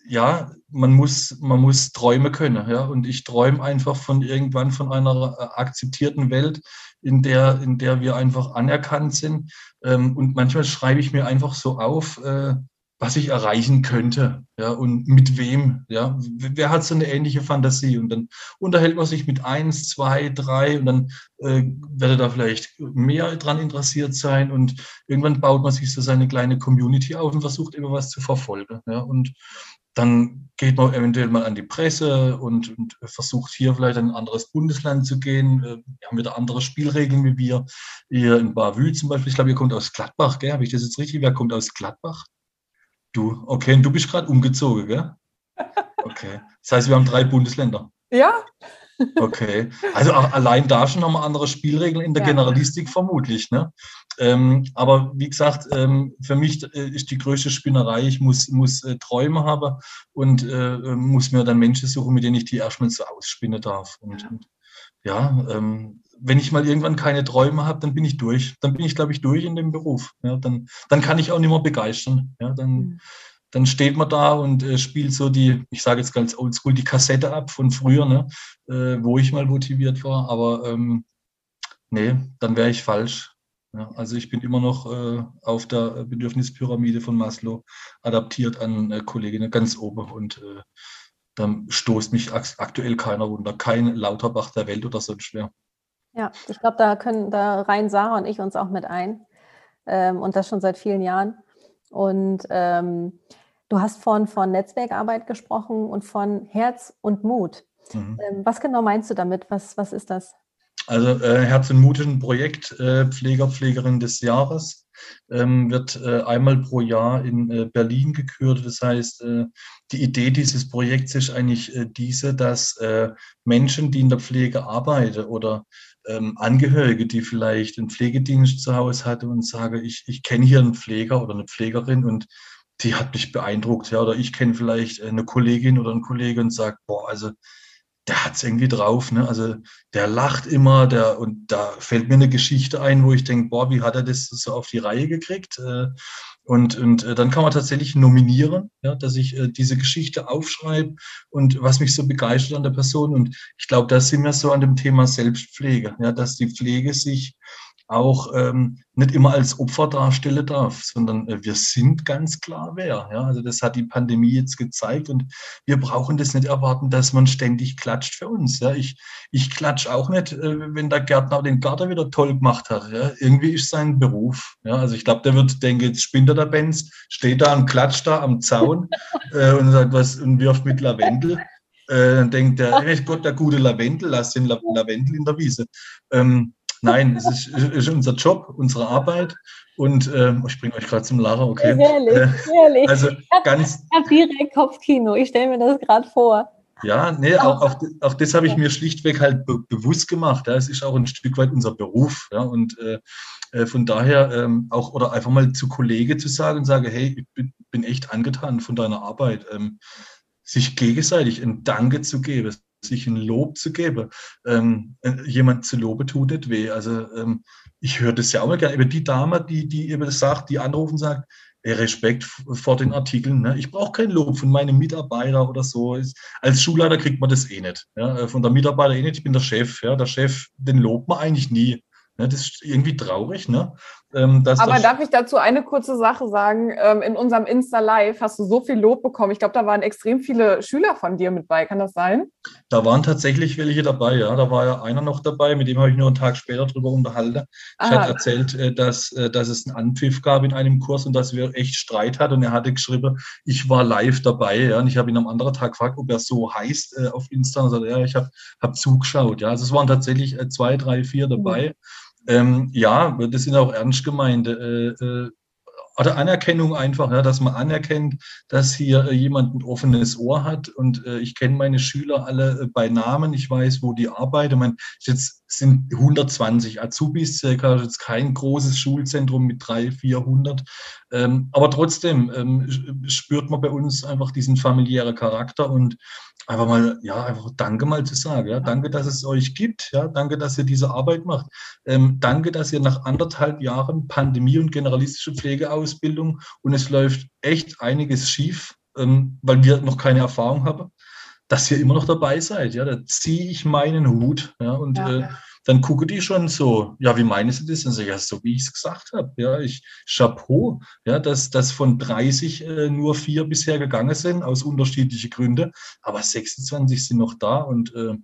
ja, man muss, man muss Träume können. Ja? Und ich träume einfach von irgendwann von einer äh, akzeptierten Welt, in der, in der wir einfach anerkannt sind. Ähm, und manchmal schreibe ich mir einfach so auf, äh, was ich erreichen könnte, ja, und mit wem, ja. Wer hat so eine ähnliche Fantasie? Und dann unterhält man sich mit eins, zwei, drei und dann äh, werde da vielleicht mehr dran interessiert sein und irgendwann baut man sich so seine kleine Community auf und versucht immer was zu verfolgen, ja. Und dann geht man eventuell mal an die Presse und, und versucht hier vielleicht ein anderes Bundesland zu gehen. Äh, wir haben wieder andere Spielregeln wie wir. Hier in Bavü zum Beispiel, ich glaube, ihr kommt aus Gladbach, gell? Habe ich das jetzt richtig? Wer kommt aus Gladbach? Du, okay, und du bist gerade umgezogen, gell? Okay. Das heißt, wir haben drei Bundesländer. Ja. Okay. Also auch allein da schon nochmal andere Spielregeln in der ja. Generalistik vermutlich. Ne? Ähm, aber wie gesagt, ähm, für mich äh, ist die größte Spinnerei, ich muss, muss äh, Träume haben und äh, muss mir dann Menschen suchen, mit denen ich die erstmal so ausspinnen darf. Und, ja, und, ja ähm, wenn ich mal irgendwann keine Träume habe, dann bin ich durch. Dann bin ich, glaube ich, durch in dem Beruf. Ja, dann, dann kann ich auch nicht mehr begeistern. Ja, dann, mhm. Dann steht man da und äh, spielt so die, ich sage jetzt ganz oldschool, die Kassette ab von früher, ne, äh, wo ich mal motiviert war. Aber ähm, nee, dann wäre ich falsch. Ja, also ich bin immer noch äh, auf der Bedürfnispyramide von Maslow adaptiert an äh, Kolleginnen ganz oben und äh, dann stoßt mich aktuell keiner runter. Kein Lauterbach der Welt oder sonst wer. Ja, ich glaube, da können, da reihen Sarah und ich uns auch mit ein. Ähm, und das schon seit vielen Jahren. Und ähm, du hast von, von Netzwerkarbeit gesprochen und von Herz und Mut. Mhm. Ähm, was genau meinst du damit? Was, was ist das? Also äh, Herz und Mut ist ein Projekt äh, Pfleger, Pflegerin des Jahres. Ähm, wird äh, einmal pro Jahr in äh, Berlin gekürt. Das heißt, äh, die Idee dieses Projekts ist eigentlich äh, diese, dass Menschen, die in der Pflege arbeiten oder ähm, Angehörige, die vielleicht einen Pflegedienst zu Hause hatte und sage, ich, ich kenne hier einen Pfleger oder eine Pflegerin und die hat mich beeindruckt, ja, oder ich kenne vielleicht eine Kollegin oder einen Kollegen und sage, boah, also der hat es irgendwie drauf, ne? Also der lacht immer, der und da fällt mir eine Geschichte ein, wo ich denke, boah, wie hat er das so auf die Reihe gekriegt? Äh, und, und äh, dann kann man tatsächlich nominieren, ja, dass ich äh, diese Geschichte aufschreibe und was mich so begeistert an der Person. Und ich glaube, da sind wir so an dem Thema Selbstpflege, ja, dass die Pflege sich auch ähm, nicht immer als Opfer darstellen darf, sondern äh, wir sind ganz klar wer. Ja? Also das hat die Pandemie jetzt gezeigt und wir brauchen das nicht erwarten, dass man ständig klatscht für uns. Ja? Ich, ich klatsche auch nicht, äh, wenn der Gärtner den Garten wieder toll gemacht hat. Ja? Irgendwie ist sein Beruf. Ja? Also ich glaube, der wird denken, jetzt spinnt er der Benz, steht da und klatscht da am Zaun äh, und sagt was und wirft mit Lavendel. Äh, dann denkt der, hey Gott, der gute Lavendel, lass den Lavendel in der Wiese. Ähm, Nein, es ist, ist, unser Job, unsere Arbeit. Und ähm, ich bringe euch gerade zum Lachen, okay? Herrlich, äh, herrlich. Also ich ganz. Ich habe direkt Kopfkino, ich stelle mir das gerade vor. Ja, nee, auch, auch, auch das habe ich mir schlichtweg halt be bewusst gemacht. Ja. Es ist auch ein Stück weit unser Beruf. Ja. Und äh, äh von daher ähm, auch, oder einfach mal zu Kollegen zu sagen und sage, hey, ich bin, bin echt angetan von deiner Arbeit. Ähm, sich gegenseitig ein Danke zu geben sich ein Lob zu geben. Ähm, äh, jemand zu loben tut nicht weh. Also ähm, ich höre das ja auch mal gerne. Aber die Dame, die, die eben das sagt, die anrufen sagt, Respekt vor den Artikeln. Ne? Ich brauche kein Lob von meinem Mitarbeiter oder so. Als Schulleiter kriegt man das eh nicht. Ja? Äh, von der Mitarbeiter eh nicht. Ich bin der Chef. Ja? Der Chef, den lobt man eigentlich nie. Ne? Das ist irgendwie traurig. Ne? Ähm, Aber darf ich dazu eine kurze Sache sagen? Ähm, in unserem Insta-Live hast du so viel Lob bekommen. Ich glaube, da waren extrem viele Schüler von dir mit bei. Kann das sein? Da waren tatsächlich welche dabei, ja. Da war ja einer noch dabei, mit dem habe ich nur einen Tag später darüber unterhalten. Ich hatte erzählt, äh, dass, äh, dass es einen Anpfiff gab in einem Kurs und dass wir echt Streit hatten. Und er hatte geschrieben, ich war live dabei. Ja. Und ich habe ihn am anderen Tag gefragt, ob er so heißt äh, auf Insta. Und er sagte, ja, ich habe hab zugeschaut. Ja. Also es waren tatsächlich zwei, drei, vier dabei. Mhm. Ähm, ja, das sind auch ernst gemeinte äh, äh, oder Anerkennung einfach, ja, dass man anerkennt, dass hier äh, jemand ein offenes Ohr hat und äh, ich kenne meine Schüler alle äh, bei Namen, ich weiß, wo die arbeiten. Man, jetzt sind 120 Azubis circa, jetzt kein großes Schulzentrum mit 300, 400, ähm, aber trotzdem ähm, spürt man bei uns einfach diesen familiären Charakter und einfach mal, ja, einfach Danke mal zu sagen. Ja. Danke, dass es euch gibt. Ja. Danke, dass ihr diese Arbeit macht. Ähm, danke, dass ihr nach anderthalb Jahren Pandemie und generalistische Pflegeausbildung und es läuft echt einiges schief, ähm, weil wir noch keine Erfahrung haben, dass ihr immer noch dabei seid. Ja. Da ziehe ich meinen Hut. Ja. Und ja. Äh, dann gucke die schon so, ja, wie meinen Sie das? Und so, ja, so wie ich es gesagt habe, ja, ich, Chapeau, ja, dass, dass von 30 äh, nur vier bisher gegangen sind, aus unterschiedlichen Gründen, aber 26 sind noch da und äh,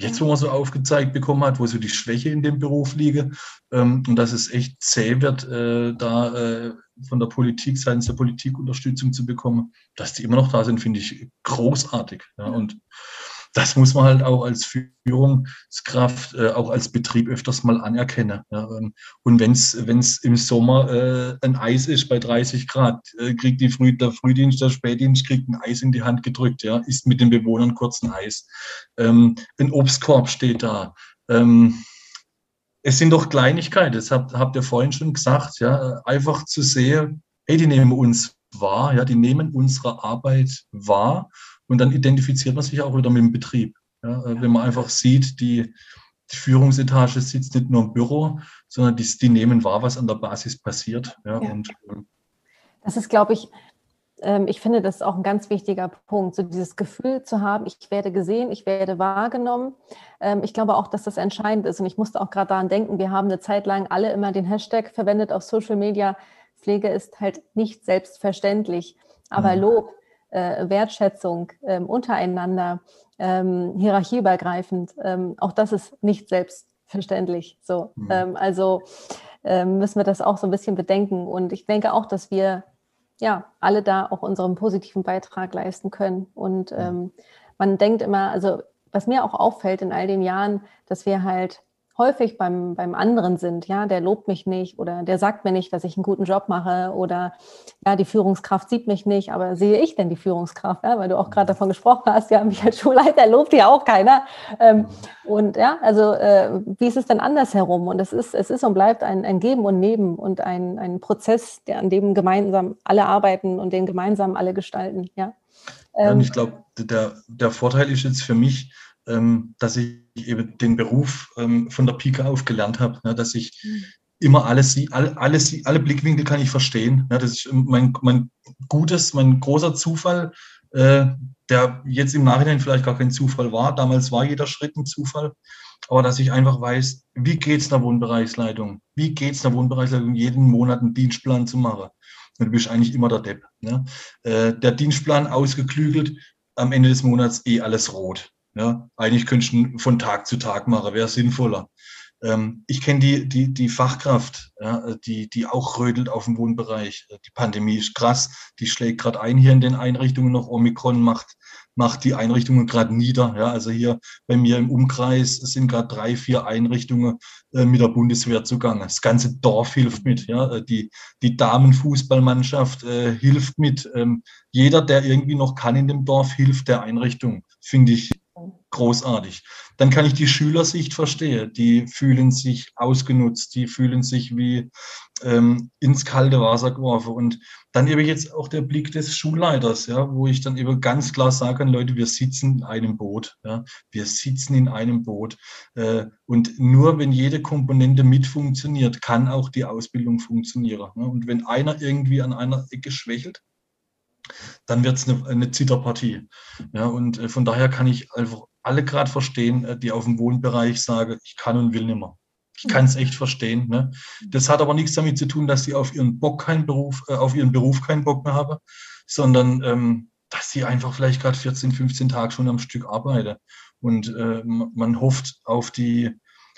jetzt, wo man so aufgezeigt bekommen hat, wo so die Schwäche in dem Beruf liege ähm, und dass es echt zäh wird, äh, da äh, von der Politik, seitens der Politik Unterstützung zu bekommen, dass die immer noch da sind, finde ich großartig. Ja, und das muss man halt auch als Führungskraft, äh, auch als Betrieb öfters mal anerkennen. Ja. Ähm, und wenn es im Sommer äh, ein Eis ist bei 30 Grad, äh, kriegt die Früh, der Frühdienst, der Spätdienst kriegt ein Eis in die Hand gedrückt, ja, isst mit den Bewohnern kurz ein Eis. Ähm, ein Obstkorb steht da. Ähm, es sind doch Kleinigkeiten, das habt, habt ihr vorhin schon gesagt, ja, einfach zu sehen, hey, die nehmen uns wahr, ja, die nehmen unsere Arbeit wahr und dann identifiziert man sich auch wieder mit dem Betrieb. Ja, äh, wenn man einfach sieht, die, die Führungsetage sitzt nicht nur im Büro, sondern die, die nehmen wahr, was an der Basis passiert. Ja, ja. Und, ähm, das ist, glaube ich, ähm, ich finde, das ist auch ein ganz wichtiger Punkt, so dieses Gefühl zu haben, ich werde gesehen, ich werde wahrgenommen. Ähm, ich glaube auch, dass das entscheidend ist. Und ich musste auch gerade daran denken, wir haben eine Zeit lang alle immer den Hashtag verwendet auf Social Media. Pflege ist halt nicht selbstverständlich, aber mhm. Lob äh, Wertschätzung ähm, untereinander, ähm, hierarchieübergreifend, ähm, auch das ist nicht selbstverständlich. So, mhm. Ähm, also ähm, müssen wir das auch so ein bisschen bedenken. Und ich denke auch, dass wir ja alle da auch unseren positiven Beitrag leisten können. Und ähm, man denkt immer, also was mir auch auffällt in all den Jahren, dass wir halt häufig beim, beim anderen sind. Ja, der lobt mich nicht oder der sagt mir nicht, dass ich einen guten Job mache oder ja, die Führungskraft sieht mich nicht, aber sehe ich denn die Führungskraft? Ja, weil du auch gerade davon gesprochen hast, ja, mich als Schulleiter lobt ja auch keiner. Ähm, und ja, also äh, wie ist es denn andersherum? Und es ist, es ist und bleibt ein, ein Geben und Nehmen und ein, ein Prozess, der, an dem gemeinsam alle arbeiten und den gemeinsam alle gestalten. Ja. Ähm, ja und ich glaube, der, der Vorteil ist jetzt für mich, ähm, dass ich eben den Beruf ähm, von der Pike auf gelernt habe, ne, dass ich mhm. immer alles, alle, alles, alle Blickwinkel kann ich verstehen. Ne, das ist mein, mein gutes, mein großer Zufall, äh, der jetzt im Nachhinein vielleicht gar kein Zufall war. Damals war jeder Schritt ein Zufall. Aber dass ich einfach weiß, wie geht es einer Wohnbereichsleitung? Wie geht es einer Wohnbereichsleitung, jeden Monat einen Dienstplan zu machen? Und du bist eigentlich immer der Depp. Ne? Äh, der Dienstplan ausgeklügelt, am Ende des Monats eh alles rot. Ja, eigentlich könnte ich von Tag zu Tag machen, wäre sinnvoller. Ähm, ich kenne die, die, die Fachkraft, ja, die, die auch rödelt auf dem Wohnbereich. Die Pandemie ist krass, die schlägt gerade ein hier in den Einrichtungen noch. Omikron macht, macht die Einrichtungen gerade nieder. Ja, also hier bei mir im Umkreis sind gerade drei, vier Einrichtungen äh, mit der Bundeswehr zugange. Das ganze Dorf hilft mit. Ja, äh, die, die Damenfußballmannschaft äh, hilft mit. Ähm, jeder, der irgendwie noch kann in dem Dorf, hilft der Einrichtung. Finde ich großartig. Dann kann ich die Schülersicht verstehen. Die fühlen sich ausgenutzt, die fühlen sich wie ähm, ins kalte Wasser geworfen. Und dann eben jetzt auch der Blick des Schulleiters, ja, wo ich dann eben ganz klar sage, Leute, wir sitzen in einem Boot. Ja, wir sitzen in einem Boot. Äh, und nur wenn jede Komponente mit funktioniert, kann auch die Ausbildung funktionieren. Ne? Und wenn einer irgendwie an einer Ecke schwächelt, dann wird es eine, eine Zitterpartie. Ja, und äh, von daher kann ich einfach alle gerade verstehen, äh, die auf dem Wohnbereich sagen, ich kann und will nicht mehr. Ich kann es echt verstehen. Ne? Das hat aber nichts damit zu tun, dass sie auf ihren Bock keinen Beruf, äh, auf ihren Beruf keinen Bock mehr haben, sondern ähm, dass sie einfach vielleicht gerade 14, 15 Tage schon am Stück arbeiten. Und äh, man hofft auf die,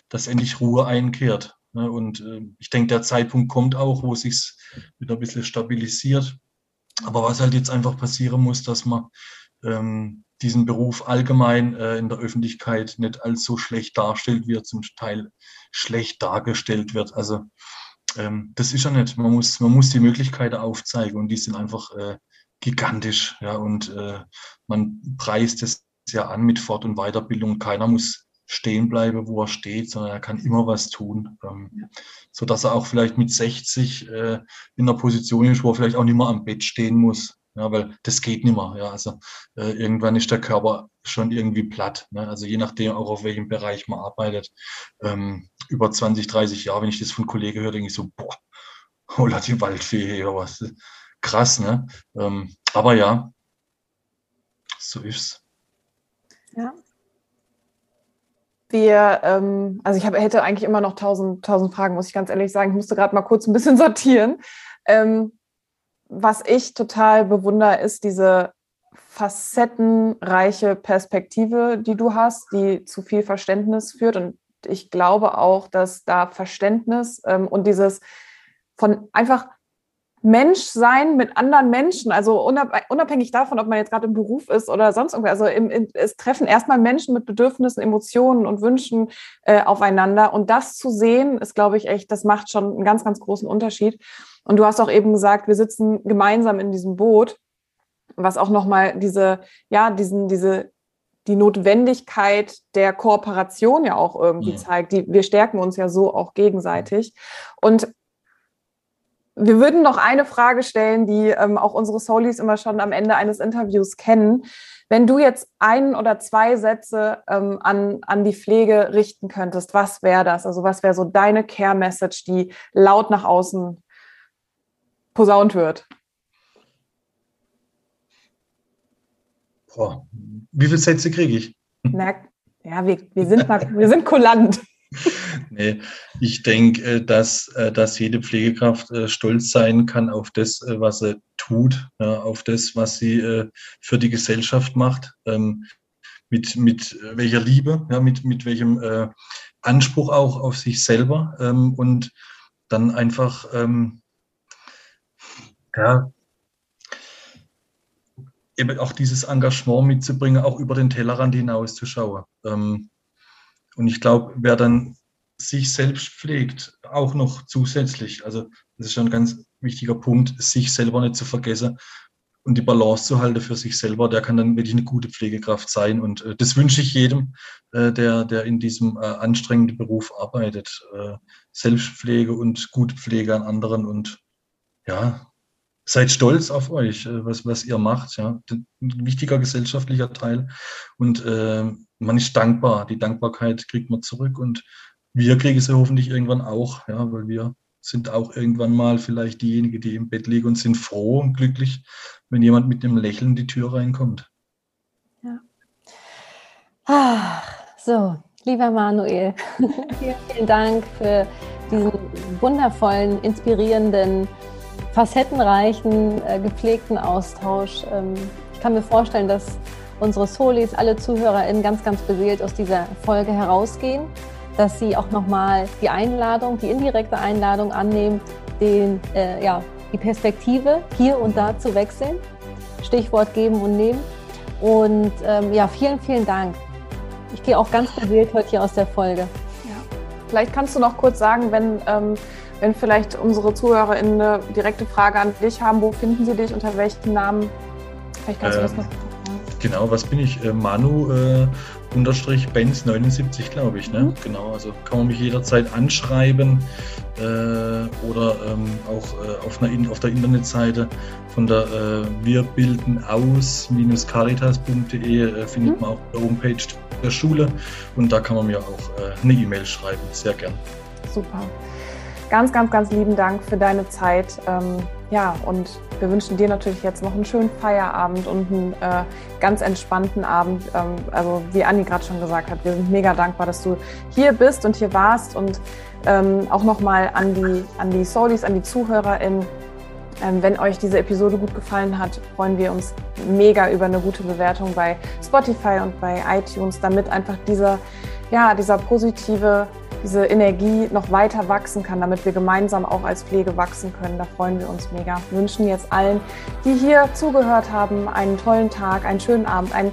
dass endlich Ruhe einkehrt. Ne? Und äh, ich denke, der Zeitpunkt kommt auch, wo sich wieder ein bisschen stabilisiert. Aber was halt jetzt einfach passieren muss, dass man ähm, diesen Beruf allgemein äh, in der Öffentlichkeit nicht als so schlecht darstellt, er zum Teil schlecht dargestellt wird. Also ähm, das ist ja nicht. Man muss, man muss die Möglichkeiten aufzeigen und die sind einfach äh, gigantisch. Ja, und äh, man preist es ja an mit Fort- und Weiterbildung. Keiner muss stehen bleiben, wo er steht, sondern er kann immer was tun. Ähm. So dass er auch vielleicht mit 60 äh, in einer Position ist, wo er vielleicht auch nicht mehr am Bett stehen muss. Ja, weil das geht nicht mehr. Ja, also äh, irgendwann ist der Körper schon irgendwie platt. Ne? Also je nachdem auch auf welchem Bereich man arbeitet. Ähm, über 20, 30 Jahre, wenn ich das von Kollegen höre, denke ich so, boah, holla die Waldfee oder was. Krass, ne? Ähm, aber ja, so ist's. Ja. wir, ähm, also ich hab, hätte eigentlich immer noch tausend, tausend Fragen, muss ich ganz ehrlich sagen. Ich musste gerade mal kurz ein bisschen sortieren. Ähm, was ich total bewundere, ist diese facettenreiche Perspektive, die du hast, die zu viel Verständnis führt. Und ich glaube auch, dass da Verständnis ähm, und dieses von einfach Menschsein mit anderen Menschen, also unabhängig davon, ob man jetzt gerade im Beruf ist oder sonst irgendwas, also im, im, es treffen erstmal Menschen mit Bedürfnissen, Emotionen und Wünschen äh, aufeinander und das zu sehen, ist, glaube ich, echt, das macht schon einen ganz, ganz großen Unterschied. Und du hast auch eben gesagt, wir sitzen gemeinsam in diesem Boot, was auch nochmal diese, ja, diesen, diese, die Notwendigkeit der Kooperation ja auch irgendwie ja. zeigt. Die, wir stärken uns ja so auch gegenseitig. Und wir würden noch eine Frage stellen, die ähm, auch unsere Solis immer schon am Ende eines Interviews kennen. Wenn du jetzt ein oder zwei Sätze ähm, an, an die Pflege richten könntest, was wäre das? Also was wäre so deine Care-Message, die laut nach außen posaunt wird? Boah. Wie viele Sätze kriege ich? Na, ja, wir, wir, sind mal, wir sind kulant. nee, ich denke, äh, dass, äh, dass jede Pflegekraft äh, stolz sein kann auf das, was sie tut, auf das, was sie für die Gesellschaft macht, ähm, mit, mit welcher Liebe, mit, mit welchem Anspruch auch auf sich selber ähm, und dann einfach ähm, ja, eben auch dieses Engagement mitzubringen, auch über den Tellerrand hinaus zu schauen. Ähm, und ich glaube, wer dann sich selbst pflegt, auch noch zusätzlich, also das ist schon ein ganz wichtiger Punkt, sich selber nicht zu vergessen und die Balance zu halten für sich selber, der kann dann wirklich eine gute Pflegekraft sein. Und äh, das wünsche ich jedem, äh, der, der in diesem äh, anstrengenden Beruf arbeitet. Äh, Selbstpflege und gute Pflege an anderen und ja, seid stolz auf euch, äh, was, was ihr macht. Ja. Ein wichtiger gesellschaftlicher Teil. Und äh, man ist dankbar. Die Dankbarkeit kriegt man zurück und wir kriegen sie hoffentlich irgendwann auch, ja, weil wir sind auch irgendwann mal vielleicht diejenigen, die im Bett liegen und sind froh und glücklich, wenn jemand mit einem Lächeln die Tür reinkommt. Ja. Ach, so, lieber Manuel, vielen Dank für diesen wundervollen, inspirierenden facettenreichen, äh, gepflegten Austausch. Ähm, ich kann mir vorstellen, dass unsere Solis, alle ZuhörerInnen ganz, ganz beseelt aus dieser Folge herausgehen, dass sie auch nochmal die Einladung, die indirekte Einladung annehmen, den, äh, ja, die Perspektive hier und da zu wechseln. Stichwort geben und nehmen. Und ähm, ja, vielen, vielen Dank. Ich gehe auch ganz beseelt heute hier aus der Folge. Ja. Vielleicht kannst du noch kurz sagen, wenn ähm, wenn vielleicht unsere ZuhörerInnen eine direkte Frage an dich haben, wo finden sie dich, unter welchem Namen? Vielleicht kannst ähm, du das noch sagen. Genau, was bin ich? Äh, Manu äh, unterstrich Benz 79, glaube ich. Ne? Mhm. Genau, also kann man mich jederzeit anschreiben äh, oder ähm, auch äh, auf, einer, auf, der Internetseite von der äh, Wir bilden aus-caritas.de äh, findet mhm. man auch die Homepage der Schule und da kann man mir auch äh, eine E-Mail schreiben. Sehr gern. Super ganz, ganz, ganz lieben Dank für deine Zeit. Ähm, ja, und wir wünschen dir natürlich jetzt noch einen schönen Feierabend und einen äh, ganz entspannten Abend. Ähm, also wie Anni gerade schon gesagt hat, wir sind mega dankbar, dass du hier bist und hier warst und ähm, auch nochmal an die, an die Solis, an die ZuhörerInnen. Ähm, wenn euch diese Episode gut gefallen hat, freuen wir uns mega über eine gute Bewertung bei Spotify und bei iTunes, damit einfach dieser, ja, dieser positive diese Energie noch weiter wachsen kann, damit wir gemeinsam auch als Pflege wachsen können. Da freuen wir uns mega. Wir wünschen jetzt allen, die hier zugehört haben, einen tollen Tag, einen schönen Abend, einen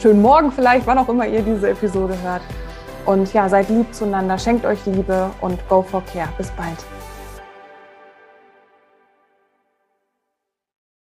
schönen Morgen vielleicht, wann auch immer ihr diese Episode hört. Und ja, seid lieb zueinander, schenkt euch Liebe und go for care. Bis bald.